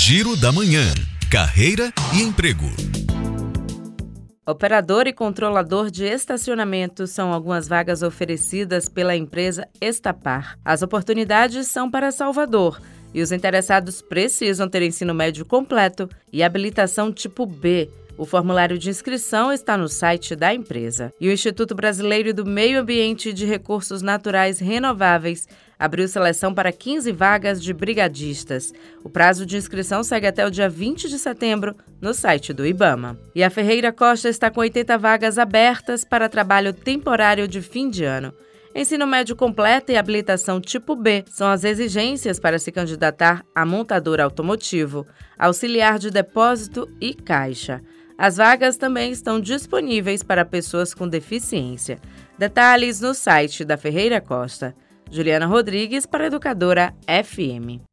Giro da Manhã. Carreira e emprego. Operador e controlador de estacionamento são algumas vagas oferecidas pela empresa Estapar. As oportunidades são para Salvador e os interessados precisam ter ensino médio completo e habilitação tipo B. O formulário de inscrição está no site da empresa. E o Instituto Brasileiro do Meio Ambiente e de Recursos Naturais Renováveis abriu seleção para 15 vagas de brigadistas. O prazo de inscrição segue até o dia 20 de setembro no site do IBAMA. E a Ferreira Costa está com 80 vagas abertas para trabalho temporário de fim de ano. Ensino médio completo e habilitação tipo B são as exigências para se candidatar a montador automotivo, auxiliar de depósito e caixa. As vagas também estão disponíveis para pessoas com deficiência. Detalhes no site da Ferreira Costa. Juliana Rodrigues para Educadora FM.